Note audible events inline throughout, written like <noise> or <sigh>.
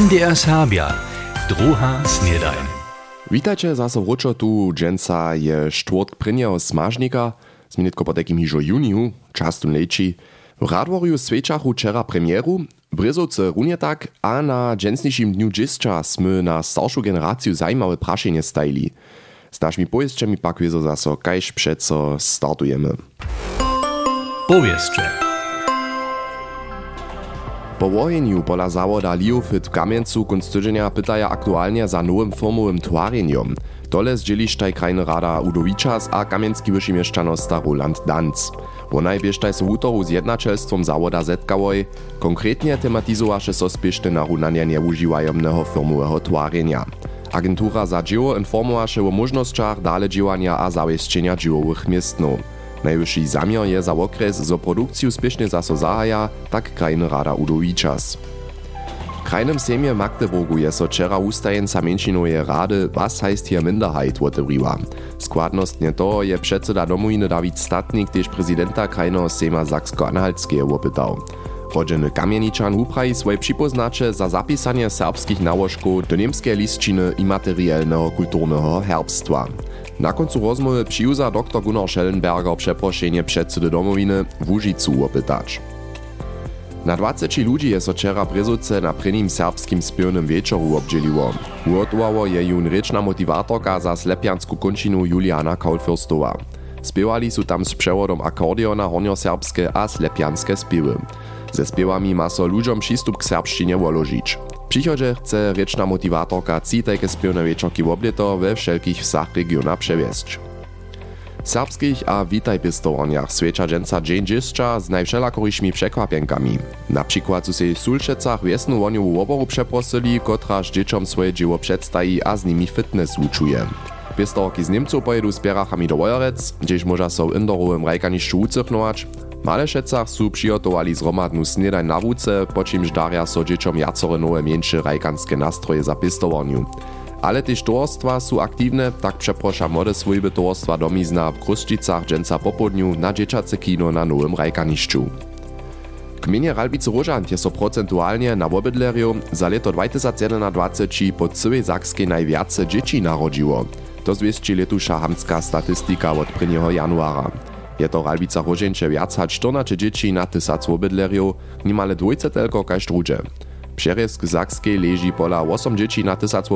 MDR Serbia, druha snedajn. Witajcie zase wróczo tu, dżęca je sztwort prynjeho smażnika, zmienitko po takim juniu, čas tu leči. W Radworju sweczachu wczera premieru, Bryzowce runie tak, a na dżęsniejszym dniu dziścia smy na starszą generację zajmowe praszenie stajli. Z naszymi pojeźdźami pak wiezo zaso, kajż przeco startujemy. Powieszcze. Po wojeniu pola zawoda Liofit w Kamieńcu kunst tydzienia pytaja aktualnie za nowym formowym twarjeniem. Dole zdzielisztaj krajny rada Udowiczas a kamieński wyższy mieszczanostar Roland Danz. Wonaj bieżtaj so wutoru z jednačelstwom zawoda zetkałoj, konkretnie tematizowaše so spieszne narunania nieużywajemnego firmowego twarjenia. Agentura za dzieło informowaše o możnościach dale działania a zawieszczenia dziełowych miestnów. Najwyższy zamiar je za okres zo produkciju spiešne zaso tak krajny rada Udowiczas. W krajnym sejmie Magdeburgu je so wczera ustajenca menšinoje rady Was heißt hier Minderheit otevriła. Składnostnie to je przedseda domowiny Dawid Statnik, też prezydenta krajnego sejma Saksko-Anhaltskiego opytał. Rodzeny Kamieniczan uprawi swoje przypoznacze za zapisanie serbskich nałożków do niemskiej listczyny imaterialnego kulturnego herbstwa. Na końcu rozmowy przyjuza dr Gunnar Schellenberger przeproszenie przedsedy domowiny w Łużycu opytać. Na 20 ludzi je so wczera Brezovce na prvním serbskim spěvnym večeru obdželiło. Uhotowało je jun rečna motivatorka za slepiansku končinu Juliana Kaulfürstowa. Spiewali su tam z przewodom akordeona hornioserbskie a slepianske spiewy. Ze spiewami ma so ludziom przystup k serbszczynie woložić. W przychodzie chce rečna motivatorka citajke spiewne wieczorki w oblieto we wszelkich wsach regiona przewieźć. serbskich a witaj pistowaniach swecza dżęca dzień dziszcza z najwszelakoryśmi przekwapienkami. Na przykład su się w Sulczecach wiesnu woniową oboru przeprosili, kotraż dzieciom swoje dzieło przedstawi a z nimi fitness uczuje. Pistorki z Niemców pojedu z pierachami do Wojerec, gdzieś może są indorowym rajkaniszczu ucychnować. W Malešecach su przygotowali zromadnu snedaj na wódce, po czymś daria so dzieciom jacore nowe mniejsze rajkanskie nastroje za pistowaniu. Ale też towarstwa są aktywne, tak przeprosza młode swojby towarstwa domizna w Kruszczycach dżęca popodniu na dzieciace kino na nowym rajkaniszczu. Gminie Ralbice Rożant je so procentualnie na wobydlerju za leto 2021 po całej Sakskiej najwiace dzieci narodziło. To zwieści letusza hamska statystyka od 1. januara. Je to Ralbica Rożęcie wiac hač 14 dzieci na tysac wobydlerju, nimale dwójce tylko kaž drugie. Přerezk Sakskiej leži pola 8 dzieci na tysac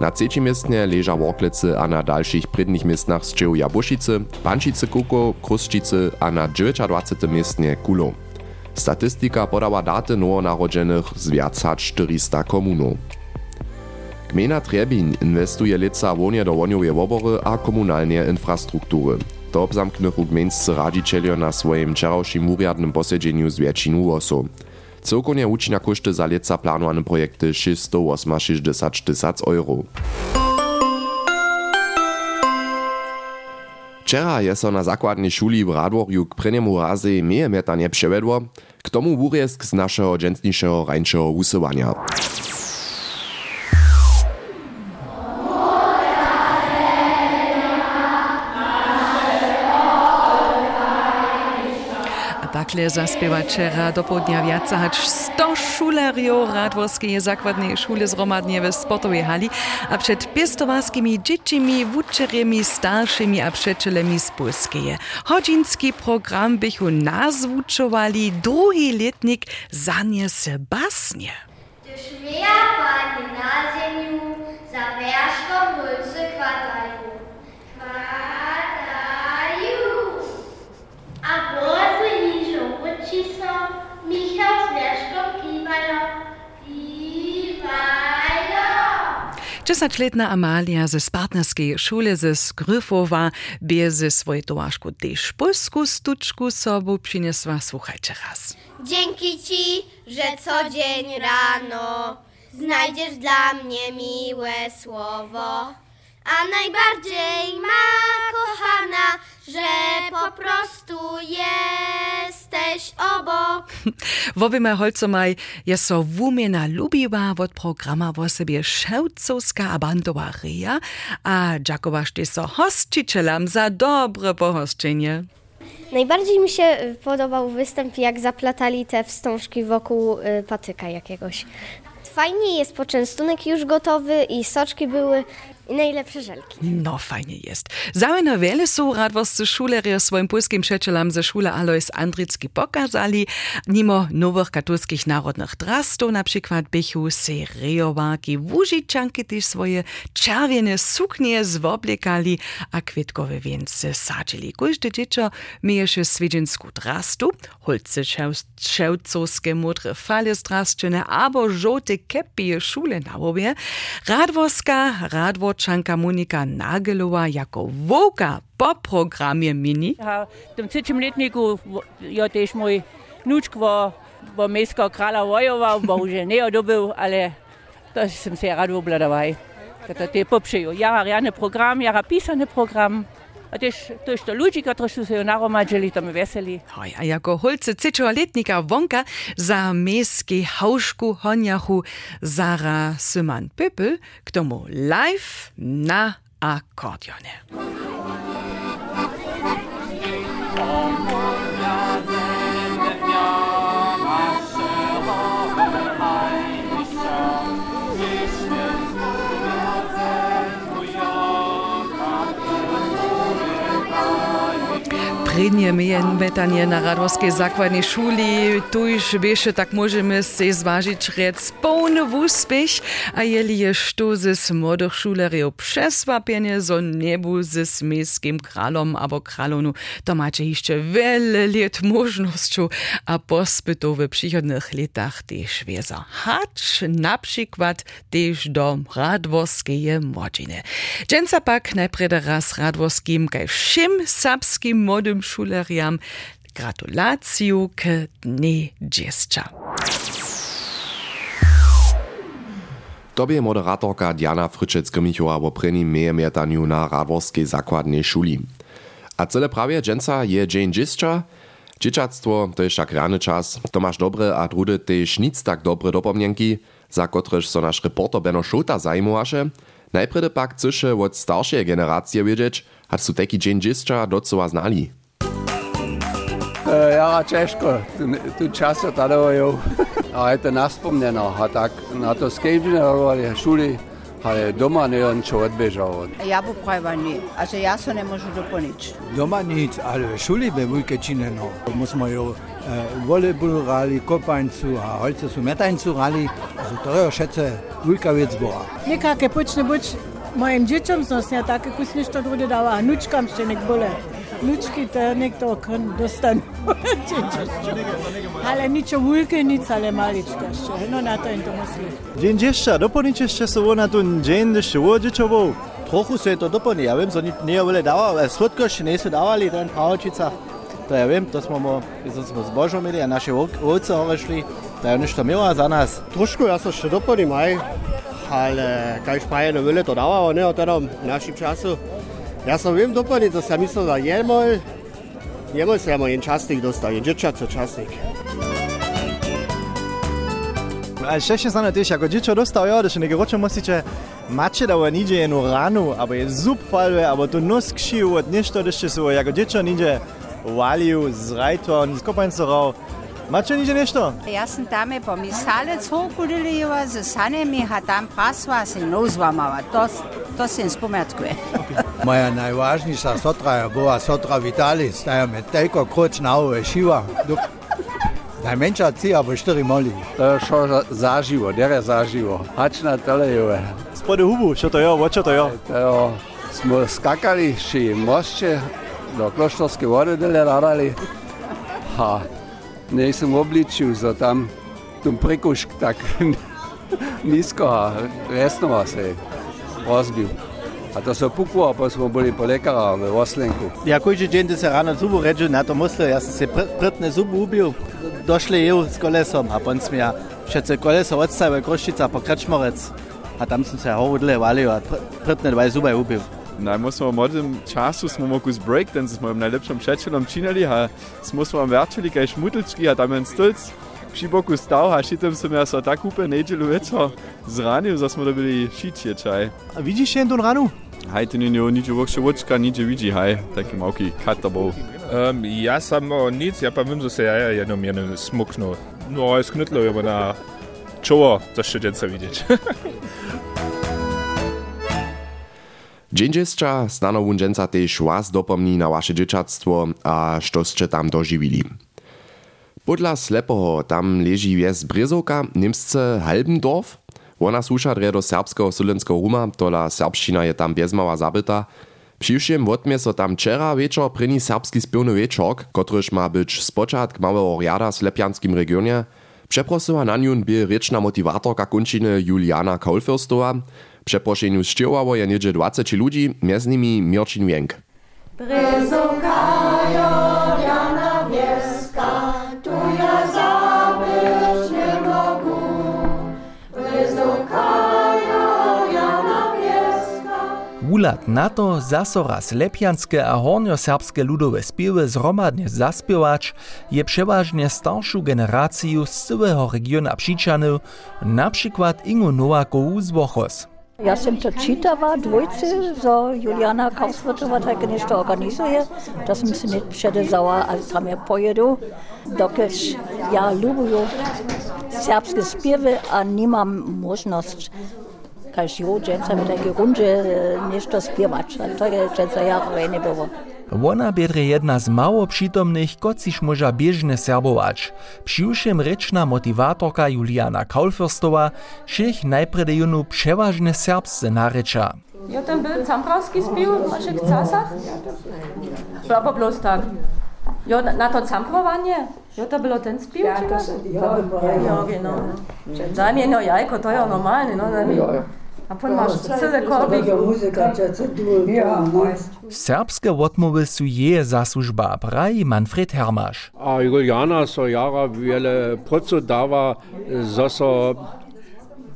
na trzecim miestnie leża Worklicy a na dalszych przednich miestnach zczył Jabuszicy, Pančice Kuko, Kruszczycy a na 29 miestnie Kulo. Statystyka podała daty nowonarodzonych z wiac hač 400 komunów. Gmina Trebin inwestuje lica wonie do woniowe wobory a komunalne infrastruktury. To obzamknych gmieńscy radzicielio na swoim wczorajszym uriadnym posiedzeniu z wiecinu osób. Cyrkonie uczynia koszty za lica planowane projekty 668 tysac euro. Wczera je so na zakładnej szuli w Radworju k prynjemu razy meje meta nie przewiedło, k tomu wurjesk z naszego dżętniejszego rańszego usyłania. Takle zaspiewa wczera do południa wiaca hać 100 szulerjo Radworskiej zakładnej szuli zromadnie w sportowej hali, a przed pistowarskimi dziećmi, wuczeriemi, starszymi a przeczylemi z Polskeje. Hodzinski program bychu nazwuczowali drugi letnik Zanie Sebasnie. Gdyż mija pani na ziemiu, za wierzchą dulce kwatają. 10-letna Amalia ze partnerskiej szule ze Skryfowa bie ze swojej tołaszku też polsku stuczku sobą przyniosła. Słuchajcie raz. Dzięki Ci, że co dzień rano znajdziesz dla mnie miłe słowo. A najbardziej ma kochana, że po prostu jesteś obok. <laughs> W obie holcomaj je so wumiena lubiła od programa wo sobie Szewcowska a bandowa ryja, a dziakowasz ty so hostčiteľam za dobre pohosčenie. Najbardziej mi się y, podobał występ, jak zaplatali te wstążki wokół y, patyka jakiegoś. fajnie jest poczęstunek już gotowy i soczki były i najlepsze żelki. No, fajnie jest. Zaujno wiele są radwoscy szulerio swoim polskim przyjacielam ze szule Alois Andricki pokazali. Nimo nowych katolskich narodnych drastów, na przykład bychu seriowarki, wužičanki też swoje czerwiene suknie zwoblekali, a kwitkowe więce sadzili. Każde dziecko miejesze swiedziensku drastu, holce szewcowskie modre fale zdraszczone, albo żołte kepie szule na. Radwoska, radwo Škórčanka Monika Nagelová jako voka po programie Mini. Ja, v tem letniku je ja tež moj nučk v, v mesko krala vojoval, bohužel ne odobil, ale to sem se rad obladal. Te popšejo, ja, rjane program, ja, pisane program. A też to ludzi, którzy się naromadzili, to my weseli. Hoj, a jako holce letnika wonka za miejskiej hauszku honiachu Zara Syman Pöpel k tomu live na akordionie. Prednie mijen metanie na Radworskiej zakładnej szuli, tu już wiesz, tak możemy się zważyć rec pełny uspech, a jeli jest to ze młodych szuleriów przesłapienie, zo niebu ze miejskim kralom albo kralonu, to macie jeszcze wiele lat możnością, a pospytu w przychodnych latach też wieza. Hacz na przykład też do Radworskiej młodziny. Dżęca pak najpierw raz Radworskim, kaj wszym szuleriam gratulaciju k dni dziecka. Tobie moderatorka Diana Fryczec-Grymichowa o prynnym miejemiertaniu na Radworskiej zakładnej szuli. A cele prawie dżęca je Jane Dziescza, Dzieciactwo to jest tak rany czas, to masz dobre a drudy też nic tak dobre dopomnienki, za kotreż so nasz reporter Beno Schulta zajmowaše. Najpredy pak chcesz od starszej generacji wiedzieć, a su taki Jane Dziescza docoła znali. Eh, ja Češko, tu, tu často tadovojou. a je to naspomneno. A tak na to skejbne šuli, ale doma ne čo odbežal. Ja bu prajvani, a že ja so ne môžu doponič. Doma nic, ale šuli by vujke čineno. My sme ju eh, volejbol hrali, kopancu a holce sú metancu hrali. To je všetce vujka vec bola. Nekaké počne no, buď mojim deťom som si také kusne, čo bude dala a nučkam ešte nek bole. lučki te nekdo dostane. Ale ničo vulke, nic ale malič tešče. No na to in to misli. Džinđešća, doponičešće se ona tu džinđešće uođečovo. Trochu se je to dopolni, ja vem, so nije vele davali, e, svodkoš nisu davali, ten paočica. To ja vem, to smo, mo, to smo s Božom imeli, a naše ovce ove šli, da je nešto mila za nas. Trošku ja se še dopolnim, aj, ali kaj špaje ne vele to davalo, ne, o tenom našim času. Ja sam vem dopadni, da sam mislil, da jemol, jemol se jamo en časnik dostal, en dječaco časnik. Ali še še znano tiš, ako dječo dostao, jo, da še nekaj ročo mosiče, mače da ova niđe enu ranu, abo je zup palve, abo to nos kšiju od nešto, da še se ova, ako dječo niđe valil, zrajto, nisko pa en sorov, Mače ni že nešto? Jaz sem tam po misalec hokulilijeva, z sanemi, a tam pasva se nozvamava. To, to se jim spometkuje. <laughs> Moja najvažnejša sotra je bila sotra Vitalis, da je med teko kroč na ove šiva. Najmanjša cija bo štiri moli. To je šlo za, za živo, der je za živo. Hačna telejeve. Spode hubu, čo to je, voče to je. Evo, smo skakali, še mošče, do kloštovske vode dele rarali. Ha nisem obličil za tam, prekušk tak <laughs> nisko, a resno se je rozbil. A to so pukło, bo smo boli po lekara v Oslenku. Ja koji dzień se rano zubu ređu na to musle, ja sam se prtne zubu ubil, došli jeł z kolesom, a pon smia všetce koleso odstavil Kroščica po Krčmorec, a tam sam se hovodle valio, a prtne dvaj zuba ubil. Na, my smo v młodym czasu smo mogli z breakdance z moim najlepszym przyjacielem činili, a smo smo verčili kaj šmutelčki, a tam je stolc przy boku stał, a šitem som ja so tak úplne nedelu večer zranil, <laughs> že smo dobili šičie čaj. A widzisz się tą ranu? Hajte nie nie niče vokše vočka, niče vidí, haj, taký malký kater bol. Um, ja sam o nic, ja pa vím, že se ja jenom jenom smuknu. No, ale sknutlo je na czoło, to jeszcze dżęca widzieć. Dzień dziecka znano wunženca tež was dopomni na wasze dzieciactwo, a štoście tam dożywili. Podla slepoho tam leži wjes Brezovka, Nimsce Halbendorf. Ona słuša dre do serbskiego sylenskiego ruma, tola serbština je tam bezmała zabyta. Přiwšiem wotmie so tam wczera wieczor pryni serbski spiewny wieczork, kotryż ma być spoczatk małego riada w slepianskim regionie. Przeprosiła na nią by ryczna motivatorka kunčiny Juliana Kaulfürstowa. Przeproszeniu szczyłało je niedzie 20 ludzi, między nimi Jana Wieska. Wulat na to zaso raz lepianske a hornioserbske ludowe spiewy zromadnie zaspiewać je przeważnie starszą generację z całego regiona Psiczany, na przykład Ingo Nowakowu z Wochos. Ja sam to čitava dvojci, zo Juliana Kausvrtova tako nešto organizuje, da sam se ne předezala, ali tam je pojedu, dokež ja lubuju serbske spjeve, a nimam možnost kaž jo, dženca mi takie runde nešto spjevač, to je dženca jako ne bilo. Wona biedre jedna z mało przytomnych, kociż może bieżne serbować. Przyjuszym ryczna motivatorka Juliana Kaulfürstowa všech najprede junu przeważne serbsce narycza. Ja tam był camprowski spił w naszych czasach. Albo bloß tak. Ja, na, na to camprowanie, ja to było ten spił, ja, to, ja, ja, genau. Za mnie no jajko, to ja normalne, no, ja. A pon masz cyle korby. Serbske wotmowy su je zasłużba, praji Manfred Hermasz. A Juliana so jara wiele proco dawa, zo so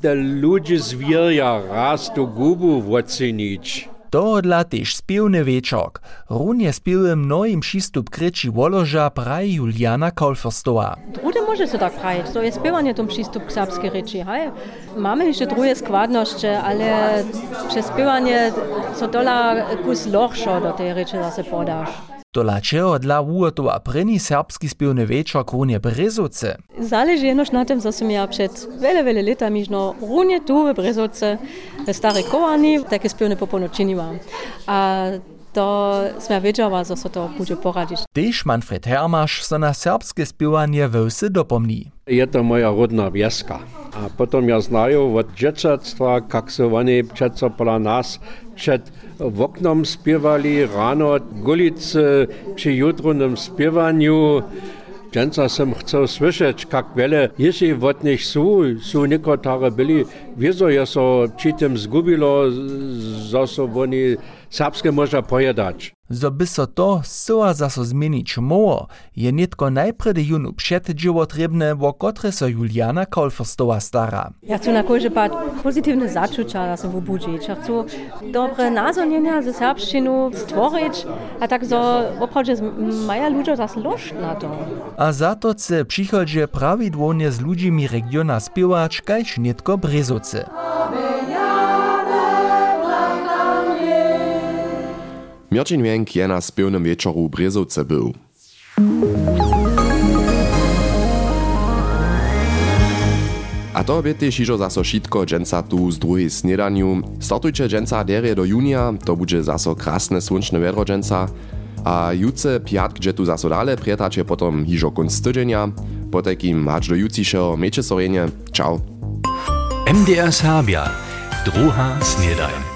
de ludzie zwierja raz do gubu wocenić. Tohodla tež spiewny wieczork. Runie spiewy mnoim przystup kryci Woloża praji Juliana Kaulfürstowa. Drude może się tak prawić, to jest spiewanie tom przystup k serbskiej rzeczy. Hej. Mamy jeszcze drugie składności, ale przez spiewanie so dola kus lochszo do tej rzeczy zase podasz. Tola čeho dla ugotowa preni serbski spiewny wieczork runie Brezovce. Zależy jenoż na tym, co som ja przed wiele, wiele latami no runie tu w Brezovce, w Starej Kołani, takie spiewne popono czyniłam. A to sme wiedziała, że to będzie poradzić. Tež Manfred Hermasz so na serbskie spiewanie wełsy dopomni. Je to moja rodna wieska. A potom ja znają od dzieciactwa, jak se oni přece pola nas przed w oknom spiewali rano gulice przy jutrowym spiewaniu. Dżęca sam chcę słyszeć, jak wiele jeśli od nich są, są niektóre byli, wieso je so przy tym zgubilo, że so oni serbskie może pojedać. Zo by so to zcela zaso zmienić moło, je nitko najpredy junu przeddzieło trebne, wo kotre so Juliana Kaulfürstowa stara. Ja chcę na każdy pad pozytywne zaczucia da się wybudzić. Ja chcę dobre nazonienia ze serbszczynu stworzyć, a tak so oprawdzie maja ludzie zas lość na to. A za to chce przychodzie prawidłownie z ludźmi regiona spiewać, kajż nitko Brezovce. Mirčin Vienk je na spevnom večeru Brezovce byl. A to by tiež zaso šitko dženca tu z druhej snedaniu. Startujte dženca derie do junia, to bude zaso krásne slunčné vedro dženca. A juce piatk, že tu zaso dále prietače potom ižo konc týdženia. Potekým hač do jucišeho meče sorenie. Čau. MDR Sábia. Druhá snedajn.